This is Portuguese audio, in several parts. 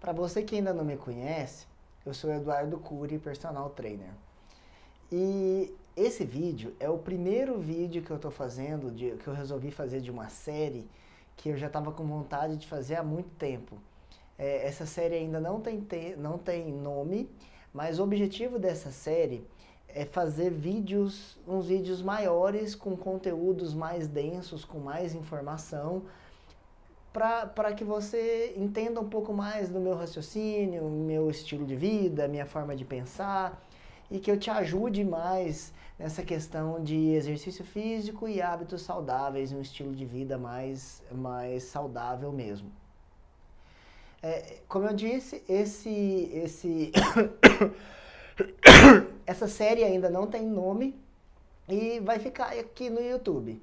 Para você que ainda não me conhece, eu sou Eduardo Cury, personal trainer. E esse vídeo é o primeiro vídeo que eu estou fazendo, de, que eu resolvi fazer de uma série que eu já estava com vontade de fazer há muito tempo. É, essa série ainda não tem, te, não tem nome, mas o objetivo dessa série é fazer vídeos, uns vídeos maiores, com conteúdos mais densos, com mais informação, para que você entenda um pouco mais do meu raciocínio, meu estilo de vida, minha forma de pensar e que eu te ajude mais nessa questão de exercício físico e hábitos saudáveis, um estilo de vida mais, mais saudável mesmo. É, como eu disse, esse, esse essa série ainda não tem nome e vai ficar aqui no YouTube.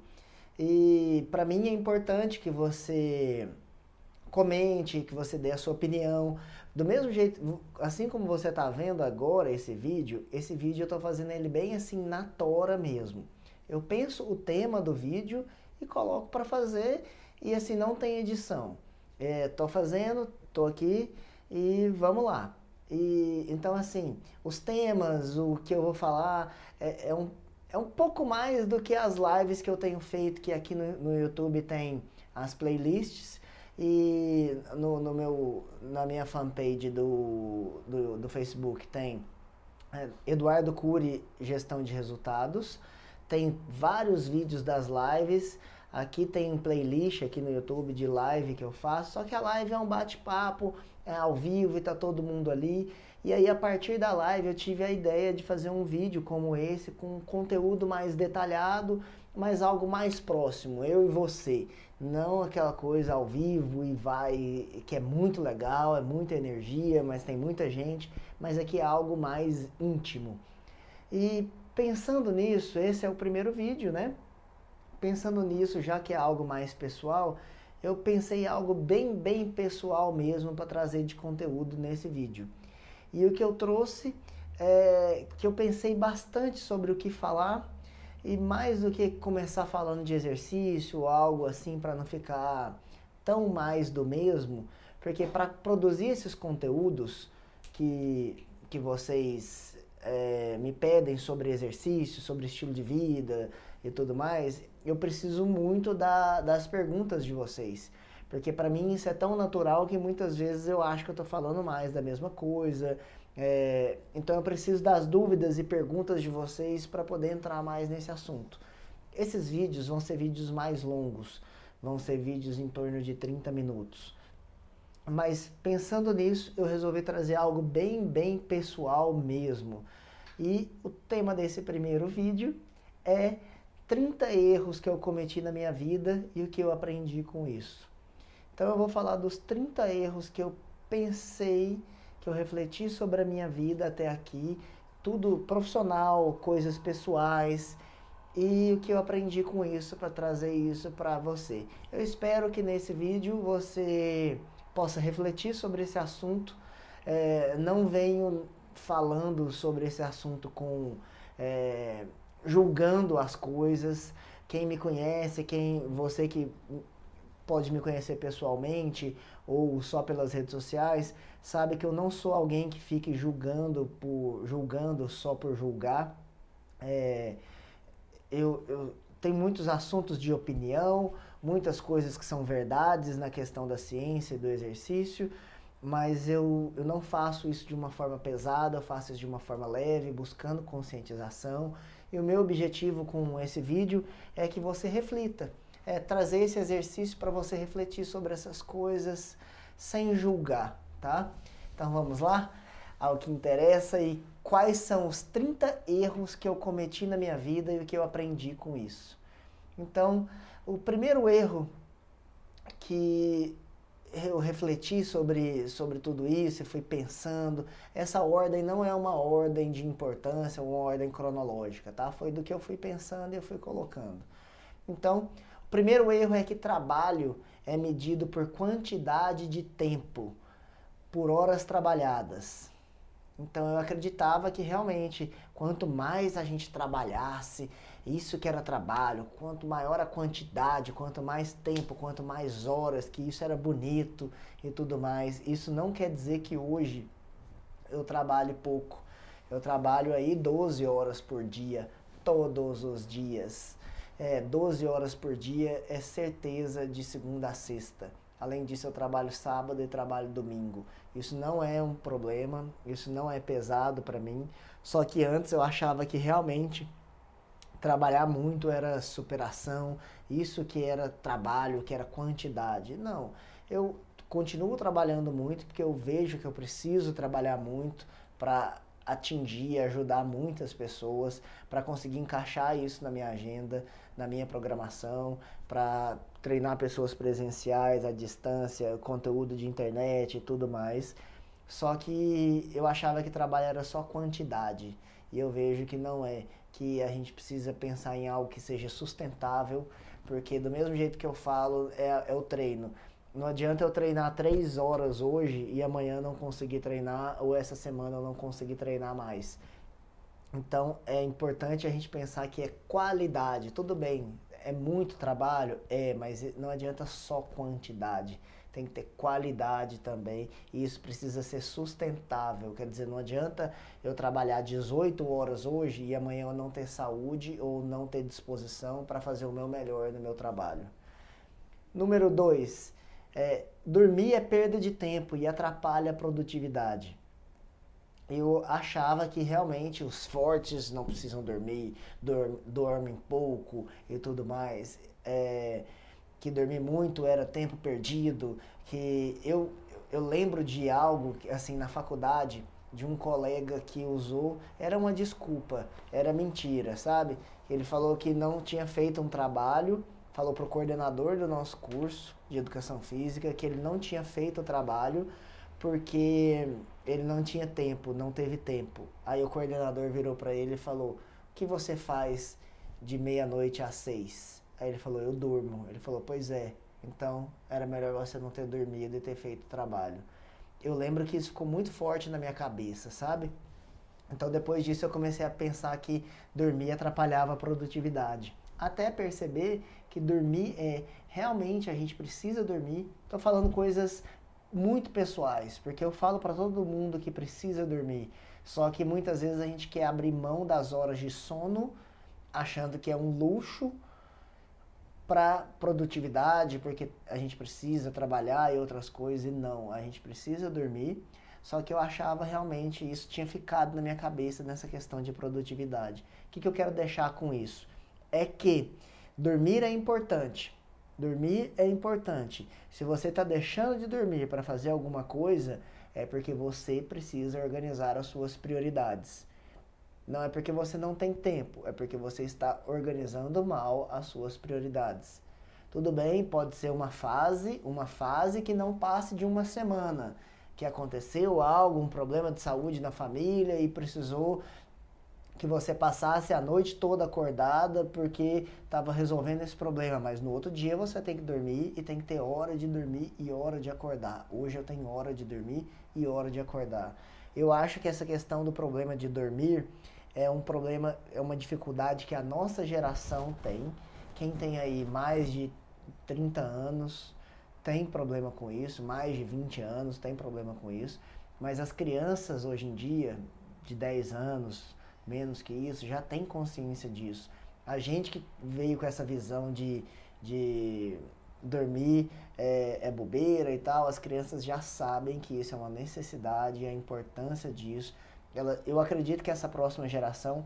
E para mim é importante que você comente, que você dê a sua opinião. Do mesmo jeito, assim como você está vendo agora esse vídeo, esse vídeo eu estou fazendo ele bem assim na tora mesmo. Eu penso o tema do vídeo e coloco para fazer e assim não tem edição. Estou é, fazendo, estou aqui e vamos lá. E então assim, os temas, o que eu vou falar é, é um é um pouco mais do que as lives que eu tenho feito, que aqui no, no YouTube tem as playlists e no, no, meu, na minha fanpage do, do, do Facebook tem é, Eduardo Cury Gestão de Resultados, tem vários vídeos das lives, aqui tem playlist aqui no YouTube de live que eu faço, só que a live é um bate-papo, é ao vivo e tá todo mundo ali. E aí, a partir da live, eu tive a ideia de fazer um vídeo como esse, com conteúdo mais detalhado, mas algo mais próximo, eu e você. Não aquela coisa ao vivo e vai, que é muito legal, é muita energia, mas tem muita gente, mas aqui é algo mais íntimo. E pensando nisso, esse é o primeiro vídeo, né? Pensando nisso, já que é algo mais pessoal, eu pensei algo bem, bem pessoal mesmo para trazer de conteúdo nesse vídeo. E o que eu trouxe é que eu pensei bastante sobre o que falar e mais do que começar falando de exercício, algo assim para não ficar tão mais do mesmo, porque para produzir esses conteúdos que, que vocês é, me pedem sobre exercício, sobre estilo de vida e tudo mais, eu preciso muito da, das perguntas de vocês. Porque para mim isso é tão natural que muitas vezes eu acho que eu estou falando mais da mesma coisa. É, então eu preciso das dúvidas e perguntas de vocês para poder entrar mais nesse assunto. Esses vídeos vão ser vídeos mais longos, vão ser vídeos em torno de 30 minutos. Mas pensando nisso, eu resolvi trazer algo bem, bem pessoal mesmo. E o tema desse primeiro vídeo é 30 erros que eu cometi na minha vida e o que eu aprendi com isso. Então eu vou falar dos 30 erros que eu pensei, que eu refleti sobre a minha vida até aqui, tudo profissional, coisas pessoais e o que eu aprendi com isso para trazer isso para você. Eu espero que nesse vídeo você possa refletir sobre esse assunto. É, não venho falando sobre esse assunto com é, julgando as coisas. Quem me conhece, quem você que pode me conhecer pessoalmente ou só pelas redes sociais, sabe que eu não sou alguém que fique julgando por julgando só por julgar. É, eu, eu tenho muitos assuntos de opinião, muitas coisas que são verdades na questão da ciência e do exercício, mas eu, eu não faço isso de uma forma pesada, eu faço isso de uma forma leve, buscando conscientização. E o meu objetivo com esse vídeo é que você reflita é, trazer esse exercício para você refletir sobre essas coisas sem julgar, tá? Então vamos lá ao que interessa e quais são os 30 erros que eu cometi na minha vida e o que eu aprendi com isso. Então, o primeiro erro que eu refleti sobre, sobre tudo isso e fui pensando, essa ordem não é uma ordem de importância, uma ordem cronológica, tá? Foi do que eu fui pensando e eu fui colocando. Então, o primeiro erro é que trabalho é medido por quantidade de tempo, por horas trabalhadas. Então eu acreditava que realmente quanto mais a gente trabalhasse isso que era trabalho, quanto maior a quantidade, quanto mais tempo, quanto mais horas, que isso era bonito e tudo mais. Isso não quer dizer que hoje eu trabalhe pouco. Eu trabalho aí 12 horas por dia, todos os dias. É, 12 horas por dia é certeza de segunda a sexta. Além disso, eu trabalho sábado e trabalho domingo. Isso não é um problema, isso não é pesado para mim. Só que antes eu achava que realmente trabalhar muito era superação, isso que era trabalho, que era quantidade. Não, eu continuo trabalhando muito porque eu vejo que eu preciso trabalhar muito para atingir, ajudar muitas pessoas, para conseguir encaixar isso na minha agenda, na minha programação, para treinar pessoas presenciais, à distância, conteúdo de internet e tudo mais. Só que eu achava que trabalho era só quantidade e eu vejo que não é, que a gente precisa pensar em algo que seja sustentável, porque do mesmo jeito que eu falo é, é o treino. Não adianta eu treinar três horas hoje e amanhã não conseguir treinar, ou essa semana eu não conseguir treinar mais. Então é importante a gente pensar que é qualidade. Tudo bem, é muito trabalho? É, mas não adianta só quantidade. Tem que ter qualidade também. E isso precisa ser sustentável. Quer dizer, não adianta eu trabalhar 18 horas hoje e amanhã eu não ter saúde ou não ter disposição para fazer o meu melhor no meu trabalho. Número 2. É, dormir é perda de tempo e atrapalha a produtividade eu achava que realmente os fortes não precisam dormir, dorm, dormem pouco e tudo mais. É, que dormir muito era tempo perdido. Que eu, eu lembro de algo, assim, na faculdade, de um colega que usou, era uma desculpa, era mentira, sabe? Ele falou que não tinha feito um trabalho, falou para o coordenador do nosso curso de educação física que ele não tinha feito o trabalho porque ele não tinha tempo, não teve tempo. Aí o coordenador virou para ele e falou: O que você faz de meia-noite às seis? Aí ele falou: Eu durmo. Ele falou: Pois é, então era melhor você não ter dormido e ter feito o trabalho. Eu lembro que isso ficou muito forte na minha cabeça, sabe? Então depois disso eu comecei a pensar que dormir atrapalhava a produtividade. Até perceber que dormir é realmente a gente precisa dormir. Estou falando coisas muito pessoais, porque eu falo para todo mundo que precisa dormir. Só que muitas vezes a gente quer abrir mão das horas de sono, achando que é um luxo para produtividade, porque a gente precisa trabalhar e outras coisas, e não, a gente precisa dormir. Só que eu achava realmente isso tinha ficado na minha cabeça nessa questão de produtividade. O que, que eu quero deixar com isso? É que dormir é importante, Dormir é importante. Se você está deixando de dormir para fazer alguma coisa, é porque você precisa organizar as suas prioridades. Não é porque você não tem tempo, é porque você está organizando mal as suas prioridades. Tudo bem, pode ser uma fase, uma fase que não passe de uma semana, que aconteceu algo, um problema de saúde na família e precisou que você passasse a noite toda acordada porque estava resolvendo esse problema, mas no outro dia você tem que dormir e tem que ter hora de dormir e hora de acordar. Hoje eu tenho hora de dormir e hora de acordar. Eu acho que essa questão do problema de dormir é um problema, é uma dificuldade que a nossa geração tem. Quem tem aí mais de 30 anos tem problema com isso, mais de 20 anos tem problema com isso, mas as crianças hoje em dia, de 10 anos, menos que isso, já tem consciência disso. A gente que veio com essa visão de, de dormir é, é bobeira e tal, as crianças já sabem que isso é uma necessidade a importância disso. Ela, eu acredito que essa próxima geração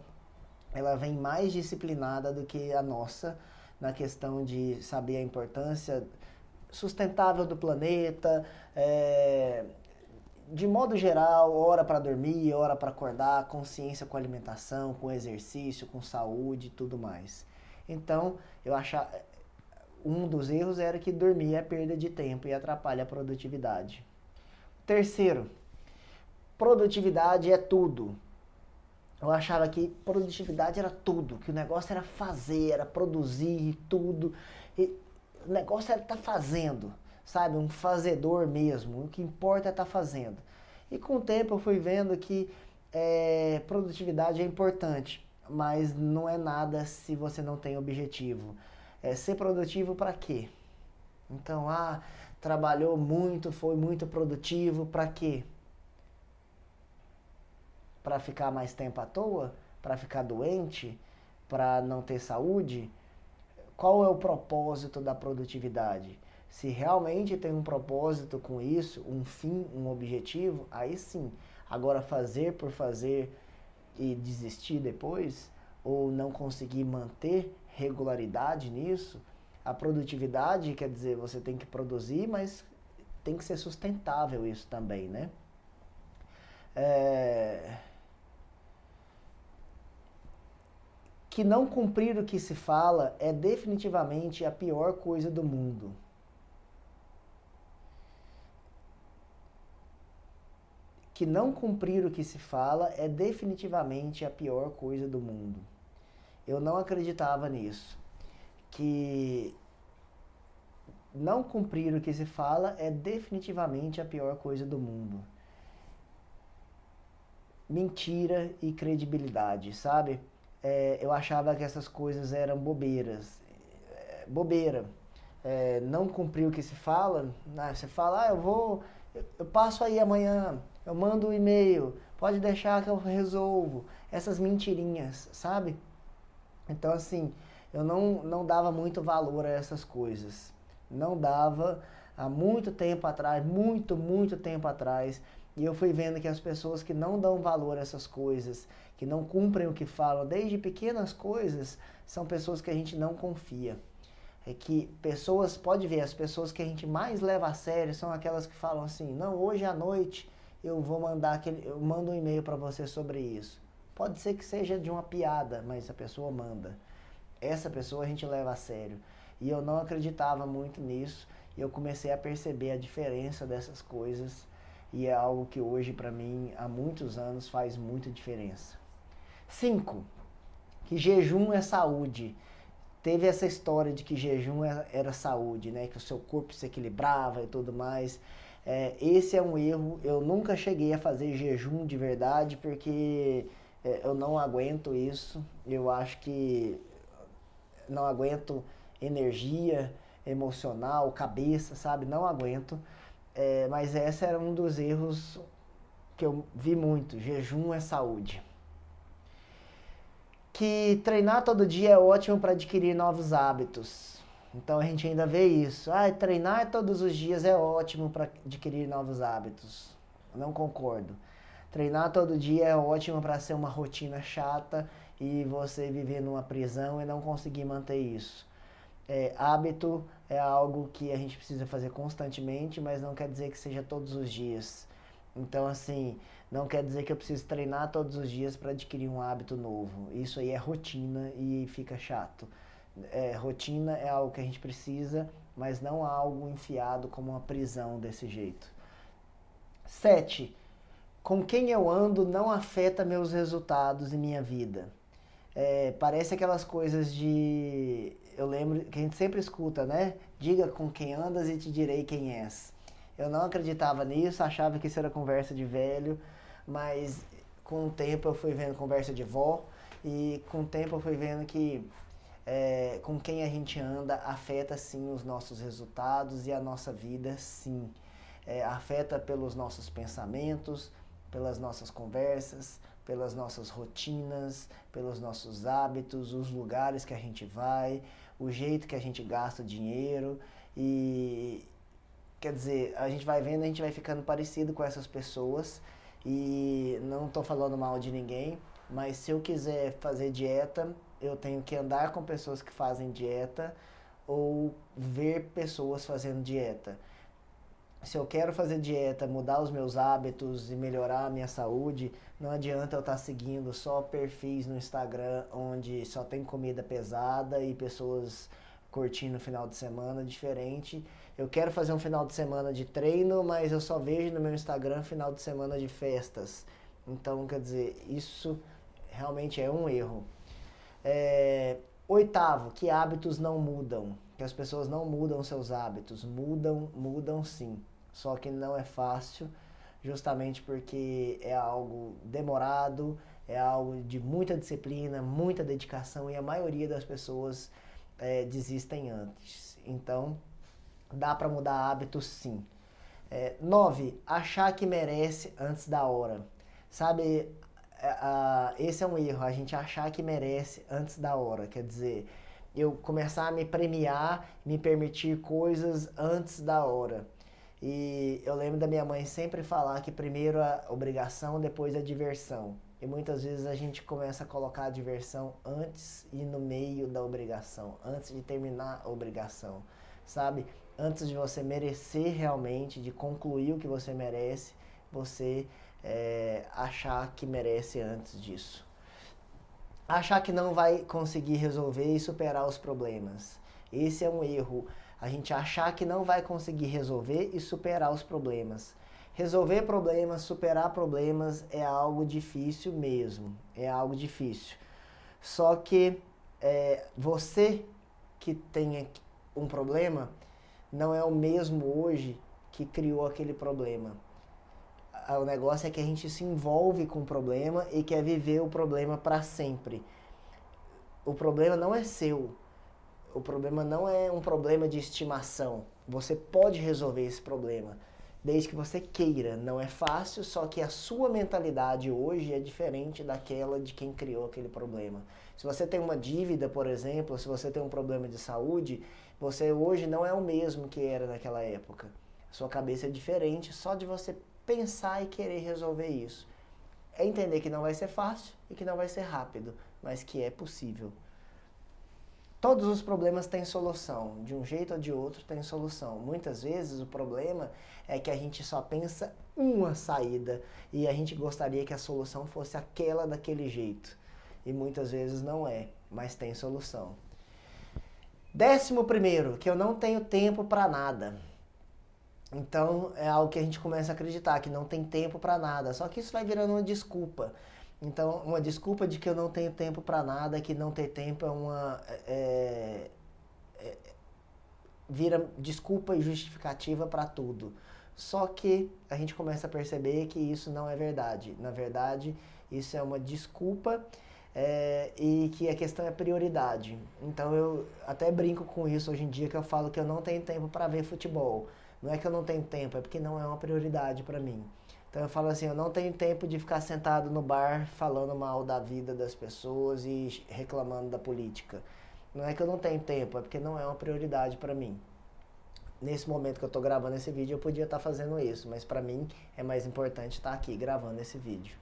ela vem mais disciplinada do que a nossa na questão de saber a importância sustentável do planeta, é, de modo geral, hora para dormir, hora para acordar, consciência com alimentação, com exercício, com saúde e tudo mais. Então, eu achava um dos erros era que dormir é perda de tempo e atrapalha a produtividade. Terceiro, produtividade é tudo. Eu achava que produtividade era tudo, que o negócio era fazer, era produzir tudo. E o negócio era estar tá fazendo sabe? Um fazedor mesmo. O que importa é estar tá fazendo. E com o tempo eu fui vendo que é, produtividade é importante. mas não é nada se você não tem objetivo. É ser produtivo para quê? Então, ah, trabalhou muito, foi muito produtivo, para quê? Para ficar mais tempo à toa? Para ficar doente? Para não ter saúde? Qual é o propósito da produtividade? Se realmente tem um propósito com isso, um fim, um objetivo, aí sim. Agora, fazer por fazer e desistir depois, ou não conseguir manter regularidade nisso, a produtividade quer dizer você tem que produzir, mas tem que ser sustentável isso também, né? É... Que não cumprir o que se fala é definitivamente a pior coisa do mundo. Que não cumprir o que se fala é definitivamente a pior coisa do mundo. Eu não acreditava nisso que não cumprir o que se fala é definitivamente a pior coisa do mundo. Mentira e credibilidade, sabe? É, eu achava que essas coisas eram bobeiras. É, bobeira. É, não cumprir o que se fala, né? você fala, ah, eu vou, eu, passo aí amanhã, eu mando um e-mail, pode deixar que eu resolvo. Essas mentirinhas, sabe? Então, assim, eu não, não dava muito valor a essas coisas. Não dava há muito tempo atrás, muito, muito tempo atrás. E eu fui vendo que as pessoas que não dão valor a essas coisas, que não cumprem o que falam, desde pequenas coisas, são pessoas que a gente não confia. É que pessoas, pode ver, as pessoas que a gente mais leva a sério são aquelas que falam assim: "Não, hoje à noite eu vou mandar aquele, eu mando um e-mail para você sobre isso". Pode ser que seja de uma piada, mas a pessoa manda essa pessoa a gente leva a sério. E eu não acreditava muito nisso e eu comecei a perceber a diferença dessas coisas e é algo que hoje para mim há muitos anos faz muita diferença. 5. Que jejum é saúde. Teve essa história de que jejum é, era saúde, né? Que o seu corpo se equilibrava e tudo mais. É, esse é um erro. Eu nunca cheguei a fazer jejum de verdade porque é, eu não aguento isso. Eu acho que não aguento energia emocional, cabeça, sabe? Não aguento. É, mas esse era um dos erros que eu vi muito. Jejum é saúde. Que treinar todo dia é ótimo para adquirir novos hábitos. Então a gente ainda vê isso. Ah, treinar todos os dias é ótimo para adquirir novos hábitos. Não concordo. Treinar todo dia é ótimo para ser uma rotina chata e você viver numa prisão e não conseguir manter isso. É, hábito é algo que a gente precisa fazer constantemente, mas não quer dizer que seja todos os dias. Então, assim, não quer dizer que eu preciso treinar todos os dias para adquirir um hábito novo. Isso aí é rotina e fica chato. É, rotina é algo que a gente precisa, mas não algo enfiado como uma prisão desse jeito. 7. Com quem eu ando não afeta meus resultados e minha vida. É, parece aquelas coisas de. Eu lembro que a gente sempre escuta, né? Diga com quem andas e te direi quem és. Eu não acreditava nisso, achava que isso era conversa de velho, mas com o tempo eu fui vendo conversa de vó e com o tempo eu fui vendo que é, com quem a gente anda afeta sim os nossos resultados e a nossa vida sim. É, afeta pelos nossos pensamentos, pelas nossas conversas, pelas nossas rotinas, pelos nossos hábitos, os lugares que a gente vai, o jeito que a gente gasta dinheiro e quer dizer, a gente vai vendo, a gente vai ficando parecido com essas pessoas e não estou falando mal de ninguém, mas se eu quiser fazer dieta, eu tenho que andar com pessoas que fazem dieta ou ver pessoas fazendo dieta. Se eu quero fazer dieta, mudar os meus hábitos e melhorar a minha saúde, não adianta eu estar tá seguindo só perfis no Instagram onde só tem comida pesada e pessoas curtindo o final de semana diferente. Eu quero fazer um final de semana de treino, mas eu só vejo no meu Instagram final de semana de festas. Então, quer dizer, isso realmente é um erro. É, oitavo, que hábitos não mudam. Que as pessoas não mudam seus hábitos. Mudam, mudam sim. Só que não é fácil, justamente porque é algo demorado, é algo de muita disciplina, muita dedicação e a maioria das pessoas é, desistem antes. Então, dá para mudar hábitos sim. É, nove, achar que merece antes da hora. Sabe, é, esse é um erro, a gente achar que merece antes da hora. Quer dizer, eu começar a me premiar, me permitir coisas antes da hora. E eu lembro da minha mãe sempre falar que primeiro a obrigação, depois a diversão. E muitas vezes a gente começa a colocar a diversão antes e no meio da obrigação, antes de terminar a obrigação, sabe? Antes de você merecer realmente, de concluir o que você merece, você é, achar que merece antes disso. Achar que não vai conseguir resolver e superar os problemas. Esse é um erro. A gente achar que não vai conseguir resolver e superar os problemas. Resolver problemas, superar problemas é algo difícil mesmo. É algo difícil. Só que é, você que tem um problema não é o mesmo hoje que criou aquele problema. O negócio é que a gente se envolve com o problema e quer viver o problema para sempre. O problema não é seu. O problema não é um problema de estimação. Você pode resolver esse problema desde que você queira. Não é fácil, só que a sua mentalidade hoje é diferente daquela de quem criou aquele problema. Se você tem uma dívida, por exemplo, se você tem um problema de saúde, você hoje não é o mesmo que era naquela época. Sua cabeça é diferente só de você pensar e querer resolver isso. É entender que não vai ser fácil e que não vai ser rápido, mas que é possível. Todos os problemas têm solução, de um jeito ou de outro tem solução. Muitas vezes o problema é que a gente só pensa uma saída e a gente gostaria que a solução fosse aquela daquele jeito. E muitas vezes não é, mas tem solução. Décimo primeiro, que eu não tenho tempo para nada. Então é algo que a gente começa a acreditar que não tem tempo para nada. Só que isso vai virando uma desculpa. Então, uma desculpa de que eu não tenho tempo para nada, que não ter tempo é uma. É, é, vira desculpa e justificativa para tudo. Só que a gente começa a perceber que isso não é verdade. Na verdade, isso é uma desculpa é, e que a questão é prioridade. Então eu até brinco com isso hoje em dia que eu falo que eu não tenho tempo para ver futebol. Não é que eu não tenho tempo, é porque não é uma prioridade para mim. Então eu falo assim, eu não tenho tempo de ficar sentado no bar falando mal da vida das pessoas e reclamando da política. Não é que eu não tenho tempo, é porque não é uma prioridade para mim. Nesse momento que eu estou gravando esse vídeo, eu podia estar tá fazendo isso, mas para mim é mais importante estar tá aqui gravando esse vídeo.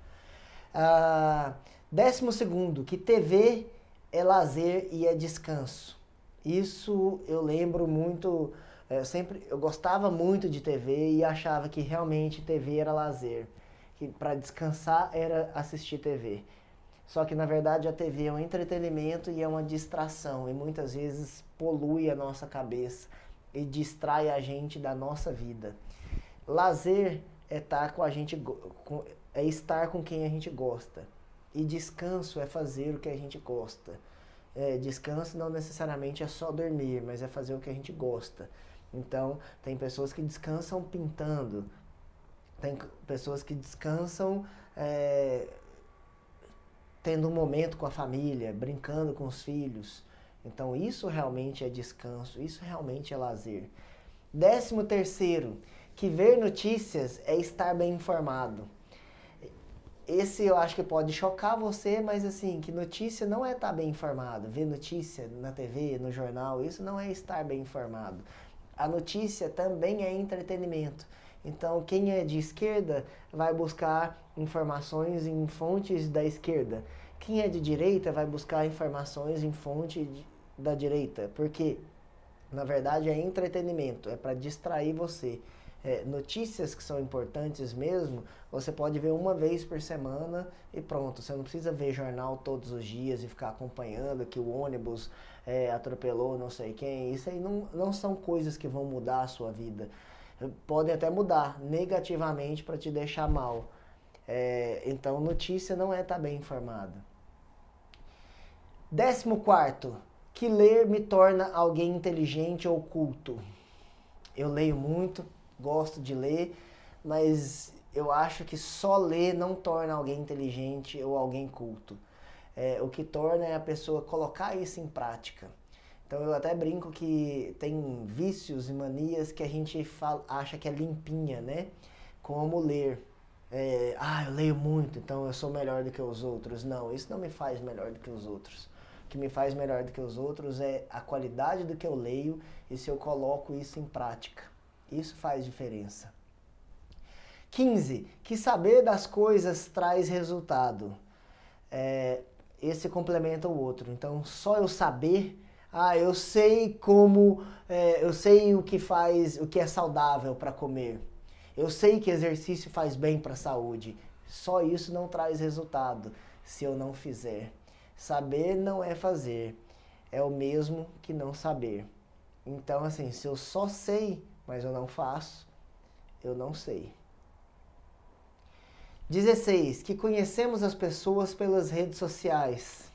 Ah, décimo segundo, que TV é lazer e é descanso. Isso eu lembro muito é, sempre, eu gostava muito de TV e achava que realmente TV era lazer, que para descansar era assistir TV. Só que na verdade a TV é um entretenimento e é uma distração e muitas vezes polui a nossa cabeça e distrai a gente da nossa vida. Lazer é estar com a gente é estar com quem a gente gosta. E descanso é fazer o que a gente gosta. É, descanso não necessariamente é só dormir, mas é fazer o que a gente gosta. Então, tem pessoas que descansam pintando, tem pessoas que descansam é, tendo um momento com a família, brincando com os filhos. Então, isso realmente é descanso, isso realmente é lazer. Décimo terceiro, que ver notícias é estar bem informado. Esse eu acho que pode chocar você, mas assim, que notícia não é estar bem informado. Ver notícia na TV, no jornal, isso não é estar bem informado a notícia também é entretenimento. Então, quem é de esquerda vai buscar informações em fontes da esquerda. Quem é de direita vai buscar informações em fonte de, da direita. Porque, na verdade, é entretenimento, é para distrair você. É, notícias que são importantes mesmo, você pode ver uma vez por semana e pronto. Você não precisa ver jornal todos os dias e ficar acompanhando que o ônibus é, atropelou não sei quem. Isso aí não, não são coisas que vão mudar a sua vida. Podem até mudar negativamente para te deixar mal. É, então, notícia não é estar tá bem informado. Décimo quarto, que ler me torna alguém inteligente ou culto. Eu leio muito, gosto de ler, mas eu acho que só ler não torna alguém inteligente ou alguém culto. É, o que torna é a pessoa colocar isso em prática. Então eu até brinco que tem vícios e manias que a gente fala, acha que é limpinha, né? Como ler. É, ah, eu leio muito, então eu sou melhor do que os outros. Não, isso não me faz melhor do que os outros. O que me faz melhor do que os outros é a qualidade do que eu leio e se eu coloco isso em prática. Isso faz diferença. 15. Que saber das coisas traz resultado. É, esse complementa o outro. Então, só eu saber ah, eu sei como, é, eu sei o que faz, o que é saudável para comer. Eu sei que exercício faz bem para a saúde. Só isso não traz resultado se eu não fizer. Saber não é fazer. É o mesmo que não saber. Então, assim, se eu só sei, mas eu não faço, eu não sei. 16. Que conhecemos as pessoas pelas redes sociais.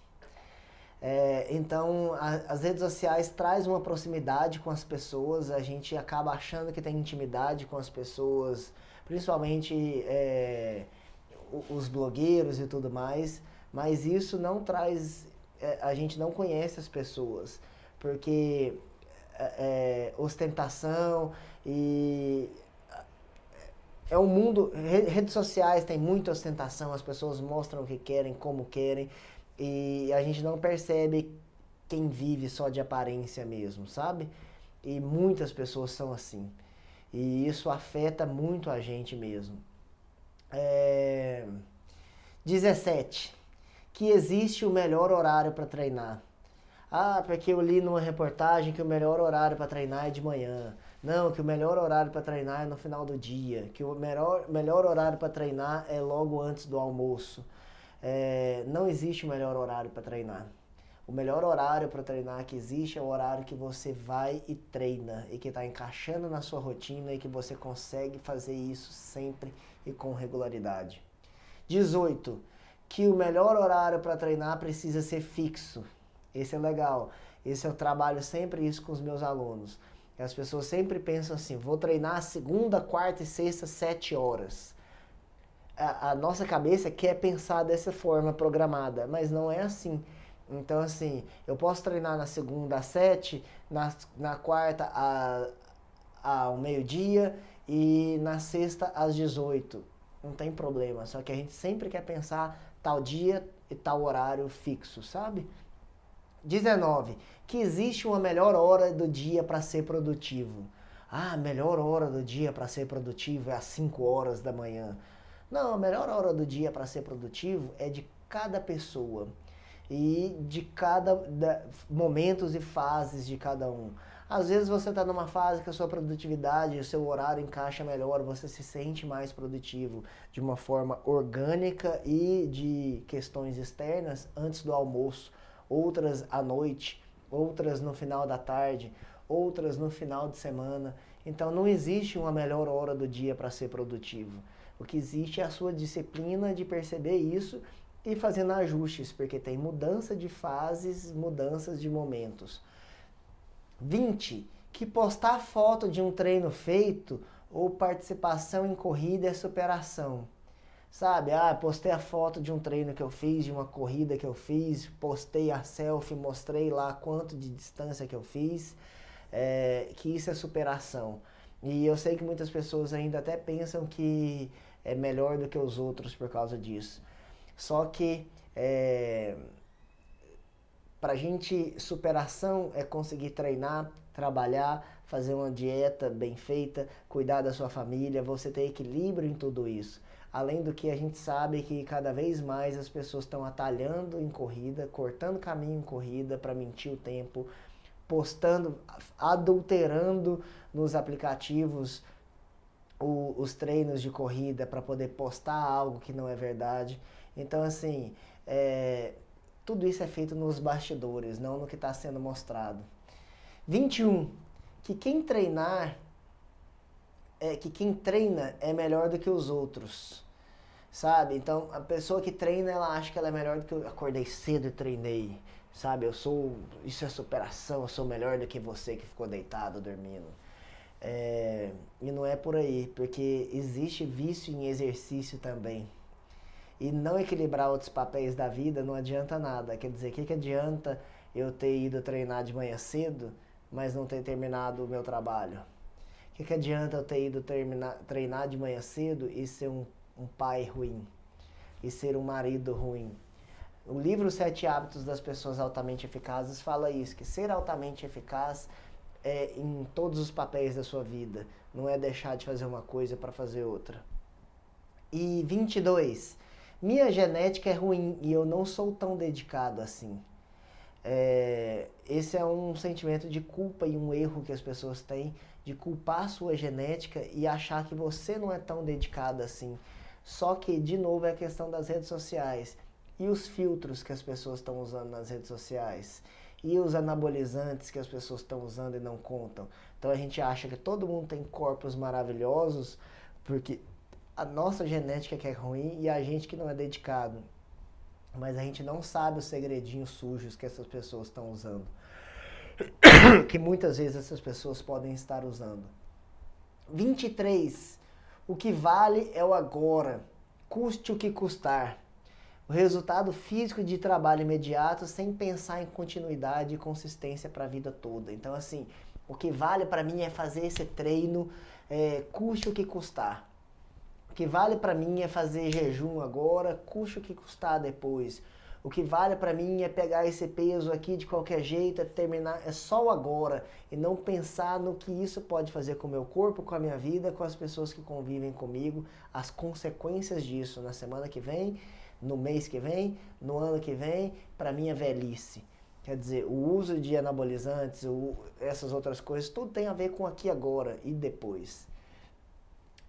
É, então, a, as redes sociais traz uma proximidade com as pessoas, a gente acaba achando que tem intimidade com as pessoas, principalmente é, os blogueiros e tudo mais, mas isso não traz, é, a gente não conhece as pessoas, porque é, é, ostentação e é um mundo, redes sociais tem muita ostentação, as pessoas mostram o que querem, como querem, e a gente não percebe quem vive só de aparência mesmo, sabe? E muitas pessoas são assim. E isso afeta muito a gente mesmo. É... 17. Que existe o melhor horário para treinar. Ah, porque eu li numa reportagem que o melhor horário para treinar é de manhã. Não, que o melhor horário para treinar é no final do dia. Que o melhor, melhor horário para treinar é logo antes do almoço é, não existe o melhor horário para treinar. O melhor horário para treinar que existe é o horário que você vai e treina e que está encaixando na sua rotina e que você consegue fazer isso sempre e com regularidade. 18. Que o melhor horário para treinar precisa ser fixo. Esse é legal. Esse eu trabalho sempre isso com os meus alunos. As pessoas sempre pensam assim: vou treinar segunda, quarta e sexta, sete horas a, a, nossa cabeça quer pensar dessa forma programada, mas não é assim. Então, assim, eu posso treinar na segunda às sete, na, na quarta a, ao meio-dia e na sexta às 18. Não tem problema, só que a gente sempre quer pensar tal dia e tal horário fixo, sabe? 19. Que existe uma melhor hora do dia para ser produtivo. Ah, a melhor hora do dia para ser produtivo é às 5 horas da manhã. Não, a melhor hora do dia para ser produtivo é de cada pessoa e de cada da, momentos e fases de cada um. Às vezes você está numa fase que a sua produtividade, o seu horário encaixa melhor, você se sente mais produtivo de uma forma orgânica e de questões externas antes do almoço, outras à noite, outras no final da tarde, outras no final de semana. Então não existe uma melhor hora do dia para ser produtivo. O que existe é a sua disciplina de perceber isso e fazendo ajustes, porque tem mudança de fases, mudanças de momentos. 20. Que postar foto de um treino feito ou participação em corrida é superação. Sabe, ah, postei a foto de um treino que eu fiz, de uma corrida que eu fiz, postei a selfie, mostrei lá quanto de distância que eu fiz, é, que isso é superação. E eu sei que muitas pessoas ainda até pensam que é melhor do que os outros por causa disso. Só que é, para a gente, superação é conseguir treinar, trabalhar, fazer uma dieta bem feita, cuidar da sua família, você ter equilíbrio em tudo isso. Além do que a gente sabe que cada vez mais as pessoas estão atalhando em corrida, cortando caminho em corrida para mentir o tempo, postando, adulterando nos aplicativos o, os treinos de corrida para poder postar algo que não é verdade. Então, assim, é, tudo isso é feito nos bastidores, não no que está sendo mostrado. 21. Que quem treinar, é, que quem treina é melhor do que os outros. Sabe? Então, a pessoa que treina, ela acha que ela é melhor do que eu acordei cedo e treinei. Sabe? Eu sou. Isso é superação, eu sou melhor do que você que ficou deitado dormindo. É, e não é por aí, porque existe vício em exercício também. E não equilibrar outros papéis da vida não adianta nada. Quer dizer, o que, que adianta eu ter ido treinar de manhã cedo, mas não ter terminado o meu trabalho? O que, que adianta eu ter ido terminar, treinar de manhã cedo e ser um, um pai ruim? E ser um marido ruim? O livro Sete Hábitos das Pessoas Altamente Eficazes fala isso, que ser altamente eficaz é em todos os papéis da sua vida, não é deixar de fazer uma coisa para fazer outra. E 22. Minha genética é ruim e eu não sou tão dedicado assim. É, esse é um sentimento de culpa e um erro que as pessoas têm de culpar sua genética e achar que você não é tão dedicado assim. Só que, de novo, é a questão das redes sociais e os filtros que as pessoas estão usando nas redes sociais e os anabolizantes que as pessoas estão usando e não contam. Então a gente acha que todo mundo tem corpos maravilhosos porque a nossa genética que é ruim e a gente que não é dedicado. Mas a gente não sabe os segredinhos sujos que essas pessoas estão usando. que muitas vezes essas pessoas podem estar usando. 23. O que vale é o agora, custe o que custar o resultado físico de trabalho imediato sem pensar em continuidade e consistência para a vida toda. Então, assim, o que vale para mim é fazer esse treino, é, custe o que custar. O que vale para mim é fazer jejum agora, custe o que custar depois. O que vale para mim é pegar esse peso aqui de qualquer jeito, é terminar, é só o agora e não pensar no que isso pode fazer com o meu corpo, com a minha vida, com as pessoas que convivem comigo, as consequências disso na semana que vem no mês que vem, no ano que vem, para minha velhice. Quer dizer, o uso de anabolizantes, o, essas outras coisas, tudo tem a ver com aqui agora e depois.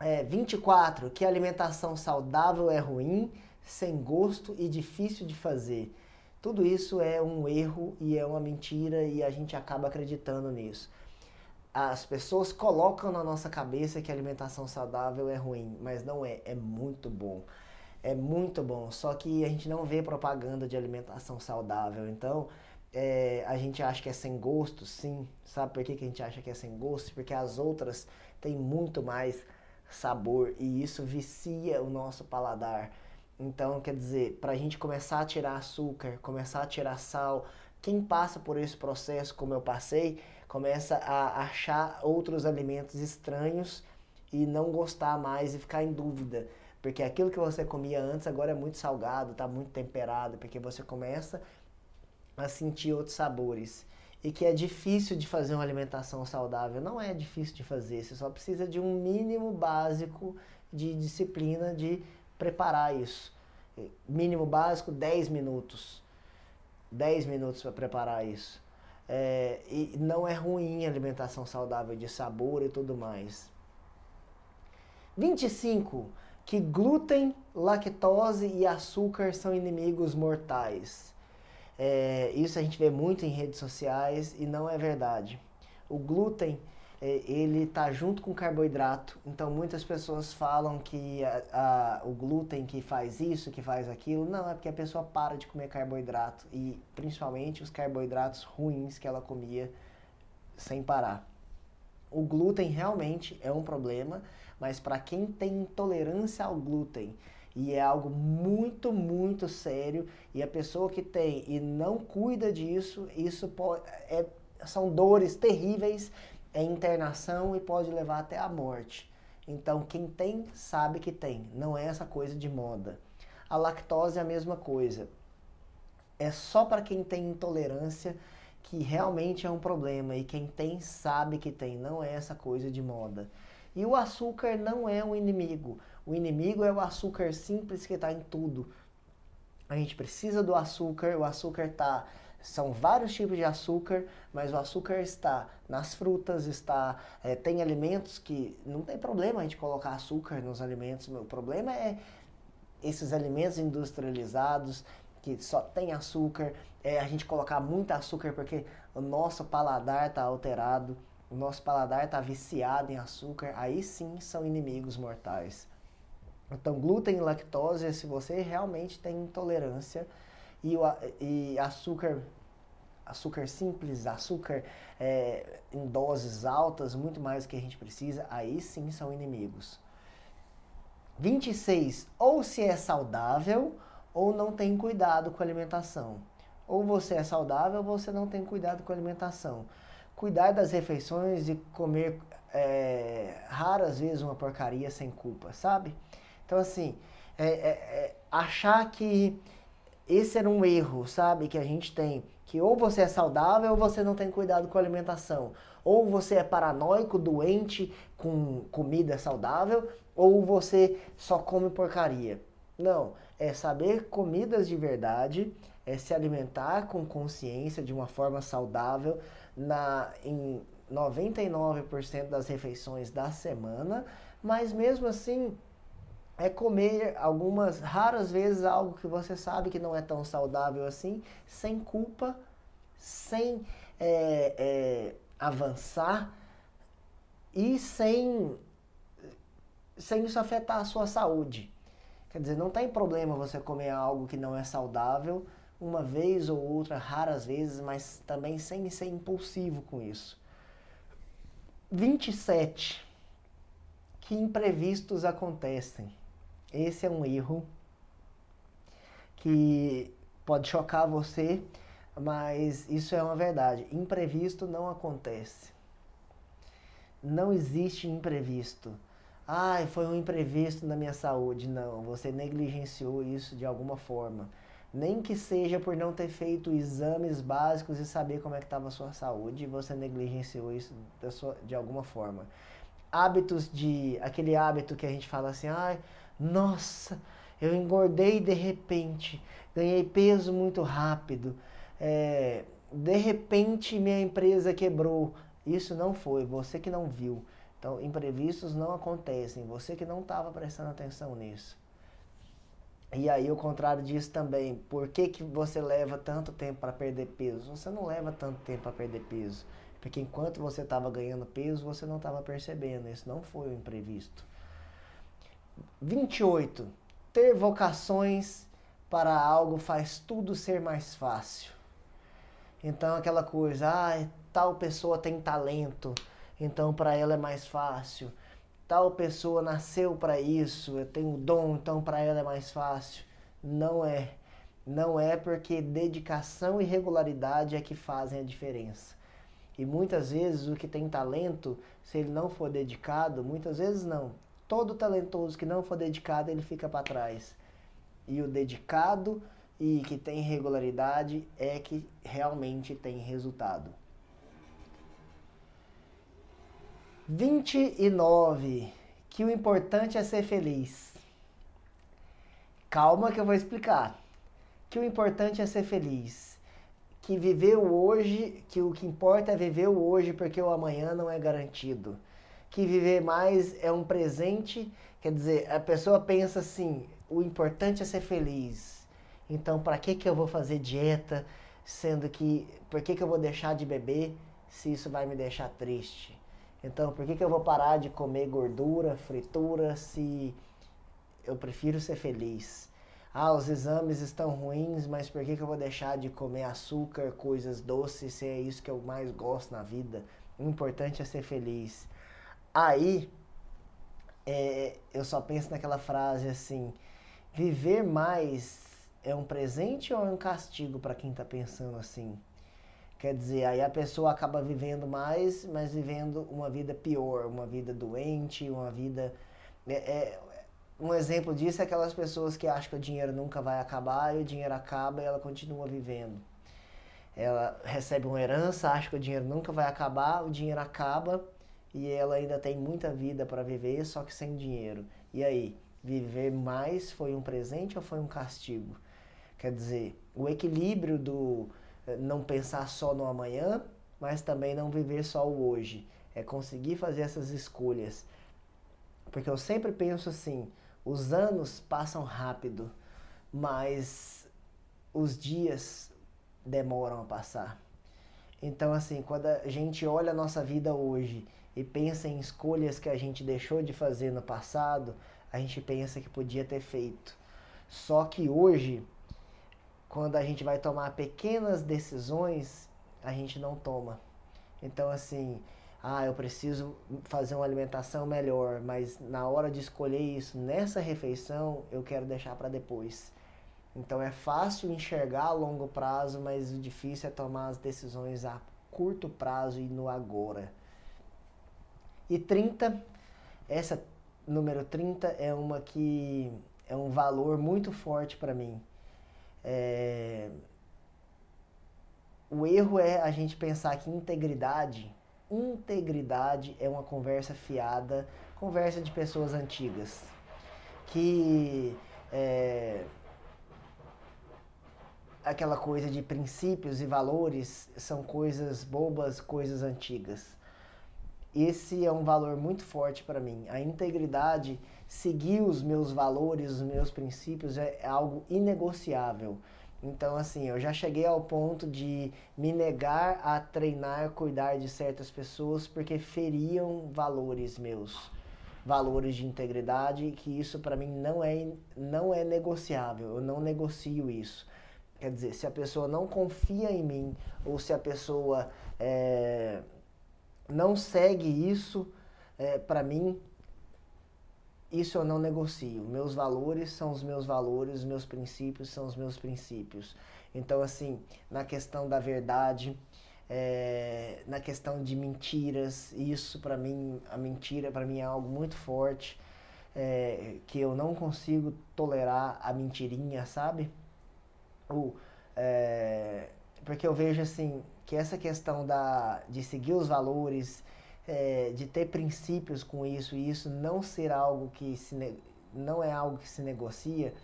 É, 24. Que alimentação saudável é ruim, sem gosto e difícil de fazer. Tudo isso é um erro e é uma mentira e a gente acaba acreditando nisso. As pessoas colocam na nossa cabeça que alimentação saudável é ruim, mas não é, é muito bom é muito bom. Só que a gente não vê propaganda de alimentação saudável. Então, é, a gente acha que é sem gosto, sim. Sabe por que, que a gente acha que é sem gosto? Porque as outras têm muito mais sabor e isso vicia o nosso paladar. Então, quer dizer, para a gente começar a tirar açúcar, começar a tirar sal, quem passa por esse processo, como eu passei, começa a achar outros alimentos estranhos e não gostar mais e ficar em dúvida. Porque aquilo que você comia antes agora é muito salgado, está muito temperado, porque você começa a sentir outros sabores. E que é difícil de fazer uma alimentação saudável. Não é difícil de fazer, você só precisa de um mínimo básico de disciplina de preparar isso. Mínimo básico, 10 minutos. 10 minutos para preparar isso. É, e não é ruim alimentação saudável de sabor e tudo mais. 25 que glúten, lactose e açúcar são inimigos mortais. É, isso a gente vê muito em redes sociais e não é verdade. O glúten ele está junto com carboidrato, então muitas pessoas falam que a, a, o glúten que faz isso, que faz aquilo, não, é porque a pessoa para de comer carboidrato e principalmente os carboidratos ruins que ela comia sem parar. O glúten realmente é um problema, mas para quem tem intolerância ao glúten e é algo muito, muito sério, e a pessoa que tem e não cuida disso, isso pode, é, são dores terríveis, é internação e pode levar até a morte. Então, quem tem, sabe que tem, não é essa coisa de moda. A lactose é a mesma coisa. É só para quem tem intolerância que realmente é um problema e quem tem sabe que tem, não é essa coisa de moda. E o açúcar não é um inimigo. O inimigo é o açúcar simples que está em tudo. A gente precisa do açúcar, o açúcar está são vários tipos de açúcar, mas o açúcar está nas frutas, está é, tem alimentos que não tem problema a gente colocar açúcar nos alimentos. O problema é esses alimentos industrializados que só tem açúcar, é a gente colocar muito açúcar porque o nosso paladar está alterado o nosso paladar está viciado em açúcar, aí sim são inimigos mortais. Então, glúten e lactose se você realmente tem intolerância e, o, e açúcar açúcar simples, açúcar é, em doses altas, muito mais do que a gente precisa, aí sim são inimigos. 26. Ou se é saudável ou não tem cuidado com a alimentação. Ou você é saudável ou você não tem cuidado com a alimentação. Cuidar das refeições e comer é, raras vezes uma porcaria sem culpa, sabe? Então, assim, é, é, é achar que esse era um erro, sabe? Que a gente tem. Que ou você é saudável ou você não tem cuidado com a alimentação. Ou você é paranoico, doente com comida saudável, ou você só come porcaria. Não, é saber comidas de verdade, é se alimentar com consciência de uma forma saudável na em 99% das refeições da semana, mas mesmo assim é comer algumas raras vezes algo que você sabe que não é tão saudável assim, sem culpa, sem é, é, avançar e sem, sem isso afetar a sua saúde. Quer dizer, não tem problema você comer algo que não é saudável uma vez ou outra, raras vezes, mas também sem ser impulsivo com isso. 27. Que imprevistos acontecem. Esse é um erro que pode chocar você, mas isso é uma verdade. Imprevisto não acontece. Não existe imprevisto. Ai, foi um imprevisto na minha saúde. Não, você negligenciou isso de alguma forma. Nem que seja por não ter feito exames básicos e saber como é que estava a sua saúde, você negligenciou isso sua, de alguma forma. Hábitos de. aquele hábito que a gente fala assim, ai, nossa, eu engordei de repente, ganhei peso muito rápido, é, de repente minha empresa quebrou. Isso não foi, você que não viu. Então, imprevistos não acontecem, você que não estava prestando atenção nisso. E aí, o contrário disso também, por que, que você leva tanto tempo para perder peso? Você não leva tanto tempo para perder peso, porque enquanto você estava ganhando peso, você não estava percebendo, isso não foi o imprevisto. 28. Ter vocações para algo faz tudo ser mais fácil. Então aquela coisa, ah, tal pessoa tem talento, então para ela é mais fácil. Tal pessoa nasceu para isso, eu tenho dom, então para ela é mais fácil. Não é. Não é porque dedicação e regularidade é que fazem a diferença. E muitas vezes o que tem talento, se ele não for dedicado, muitas vezes não, todo talentoso que não for dedicado, ele fica para trás. E o dedicado e que tem regularidade é que realmente tem resultado. 29. Que o importante é ser feliz. Calma que eu vou explicar. Que o importante é ser feliz. Que viver o hoje, que o que importa é viver o hoje porque o amanhã não é garantido que viver mais é um presente. Quer dizer, a pessoa pensa assim: o importante é ser feliz. Então, para que, que eu vou fazer dieta, sendo que. Por que, que eu vou deixar de beber se isso vai me deixar triste? Então, por que, que eu vou parar de comer gordura, fritura, se eu prefiro ser feliz? Ah, os exames estão ruins, mas por que, que eu vou deixar de comer açúcar, coisas doces, se é isso que eu mais gosto na vida? O importante é ser feliz. Aí, é, eu só penso naquela frase assim: viver mais é um presente ou é um castigo para quem está pensando assim? Quer dizer, aí a pessoa acaba vivendo mais, mas vivendo uma vida pior, uma vida doente, uma vida. É, é, um exemplo disso é aquelas pessoas que acham que o dinheiro nunca vai acabar e o dinheiro acaba e ela continua vivendo. Ela recebe uma herança, acha que o dinheiro nunca vai acabar, o dinheiro acaba e ela ainda tem muita vida para viver, só que sem dinheiro. E aí, viver mais foi um presente ou foi um castigo? Quer dizer, o equilíbrio do eh, não pensar só no amanhã, mas também não viver só o hoje. É conseguir fazer essas escolhas. Porque eu sempre penso assim: os anos passam rápido, mas os dias demoram a passar. Então, assim, quando a gente olha a nossa vida hoje e pensa em escolhas que a gente deixou de fazer no passado, a gente pensa que podia ter feito. Só que hoje, quando a gente vai tomar pequenas decisões, a gente não toma. Então, assim, ah, eu preciso fazer uma alimentação melhor, mas na hora de escolher isso, nessa refeição, eu quero deixar para depois. Então é fácil enxergar a longo prazo, mas o difícil é tomar as decisões a curto prazo e no agora. E 30, essa número 30 é uma que é um valor muito forte para mim. É... O erro é a gente pensar que integridade, integridade é uma conversa fiada, conversa de pessoas antigas, que é, aquela coisa de princípios e valores são coisas bobas, coisas antigas. Esse é um valor muito forte para mim. A integridade, seguir os meus valores, os meus princípios é algo inegociável. Então, assim, eu já cheguei ao ponto de me negar a treinar, cuidar de certas pessoas porque feriam valores meus, valores de integridade, que isso para mim não é, não é negociável. Eu não negocio isso. Quer dizer, se a pessoa não confia em mim ou se a pessoa é, não segue isso, é, para mim, isso eu não negocio. Meus valores são os meus valores, meus princípios são os meus princípios. Então, assim, na questão da verdade, é, na questão de mentiras, isso para mim, a mentira para mim é algo muito forte, é, que eu não consigo tolerar a mentirinha, sabe? o, é, porque eu vejo assim que essa questão da, de seguir os valores, é, de ter princípios com isso e isso não ser algo que se não é algo que se negocia,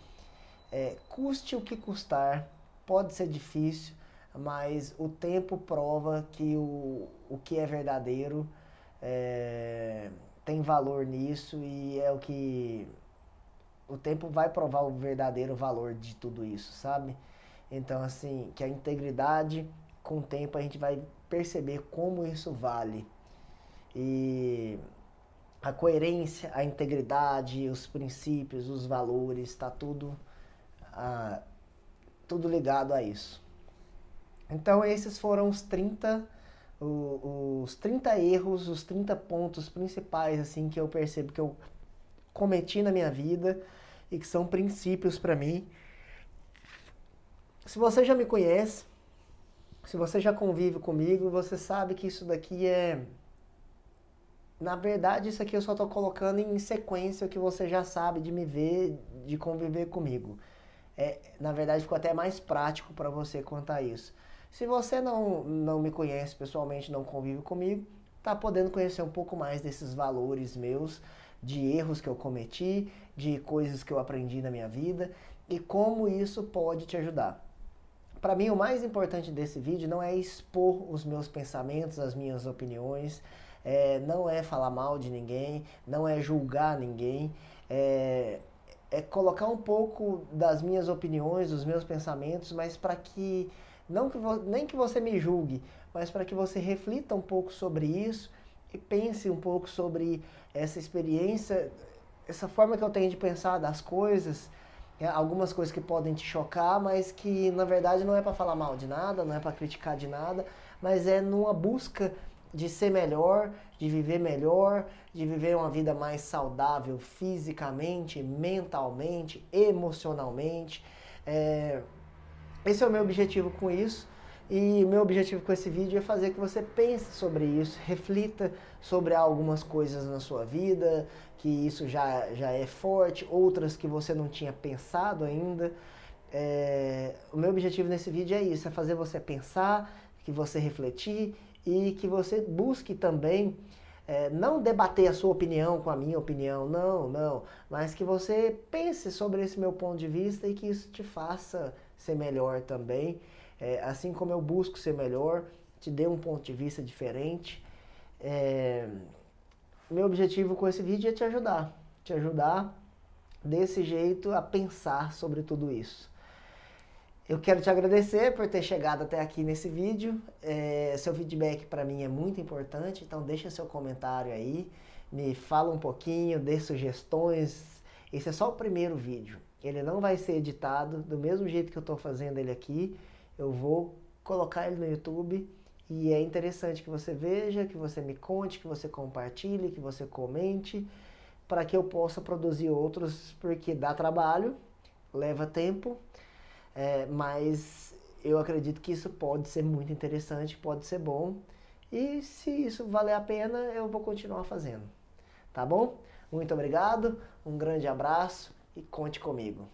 é, custe o que custar, pode ser difícil, mas o tempo prova que o, o que é verdadeiro é, tem valor nisso e é o que o tempo vai provar o verdadeiro valor de tudo isso, sabe? Então, assim, que a integridade, com o tempo, a gente vai perceber como isso vale. E a coerência, a integridade, os princípios, os valores, está tudo, ah, tudo ligado a isso. Então, esses foram os 30, os 30 erros, os 30 pontos principais assim que eu percebo que eu cometi na minha vida e que são princípios para mim se você já me conhece, se você já convive comigo, você sabe que isso daqui é. Na verdade, isso aqui eu só estou colocando em sequência o que você já sabe de me ver, de conviver comigo. É, na verdade, ficou até mais prático para você a isso. Se você não, não me conhece pessoalmente, não convive comigo, tá podendo conhecer um pouco mais desses valores meus, de erros que eu cometi, de coisas que eu aprendi na minha vida e como isso pode te ajudar. Para mim, o mais importante desse vídeo não é expor os meus pensamentos, as minhas opiniões, é, não é falar mal de ninguém, não é julgar ninguém, é, é colocar um pouco das minhas opiniões, dos meus pensamentos, mas para que não que nem que você me julgue, mas para que você reflita um pouco sobre isso e pense um pouco sobre essa experiência, essa forma que eu tenho de pensar das coisas é, algumas coisas que podem te chocar, mas que na verdade não é para falar mal de nada, não é para criticar de nada, mas é numa busca de ser melhor, de viver melhor, de viver uma vida mais saudável fisicamente, mentalmente, emocionalmente. É, esse é o meu objetivo com isso. E meu objetivo com esse vídeo é fazer que você pense sobre isso, reflita sobre algumas coisas na sua vida, que isso já, já é forte, outras que você não tinha pensado ainda. É, o meu objetivo nesse vídeo é isso, é fazer você pensar, que você refletir e que você busque também é, não debater a sua opinião com a minha opinião, não, não, mas que você pense sobre esse meu ponto de vista e que isso te faça ser melhor também. É, assim como eu busco ser melhor, te dê um ponto de vista diferente. É, meu objetivo com esse vídeo é te ajudar, te ajudar desse jeito a pensar sobre tudo isso. Eu quero te agradecer por ter chegado até aqui nesse vídeo. É, seu feedback para mim é muito importante, então deixa seu comentário aí, me fala um pouquinho, dê sugestões. Esse é só o primeiro vídeo. Ele não vai ser editado do mesmo jeito que eu estou fazendo ele aqui eu vou colocar ele no YouTube E é interessante que você veja, que você me conte, que você compartilhe, que você comente, para que eu possa produzir outros, porque dá trabalho, leva tempo, é, mas eu acredito que isso pode ser muito interessante, pode ser bom. E se isso valer a pena, eu vou continuar fazendo. Tá bom? Muito obrigado, um grande abraço e conte comigo.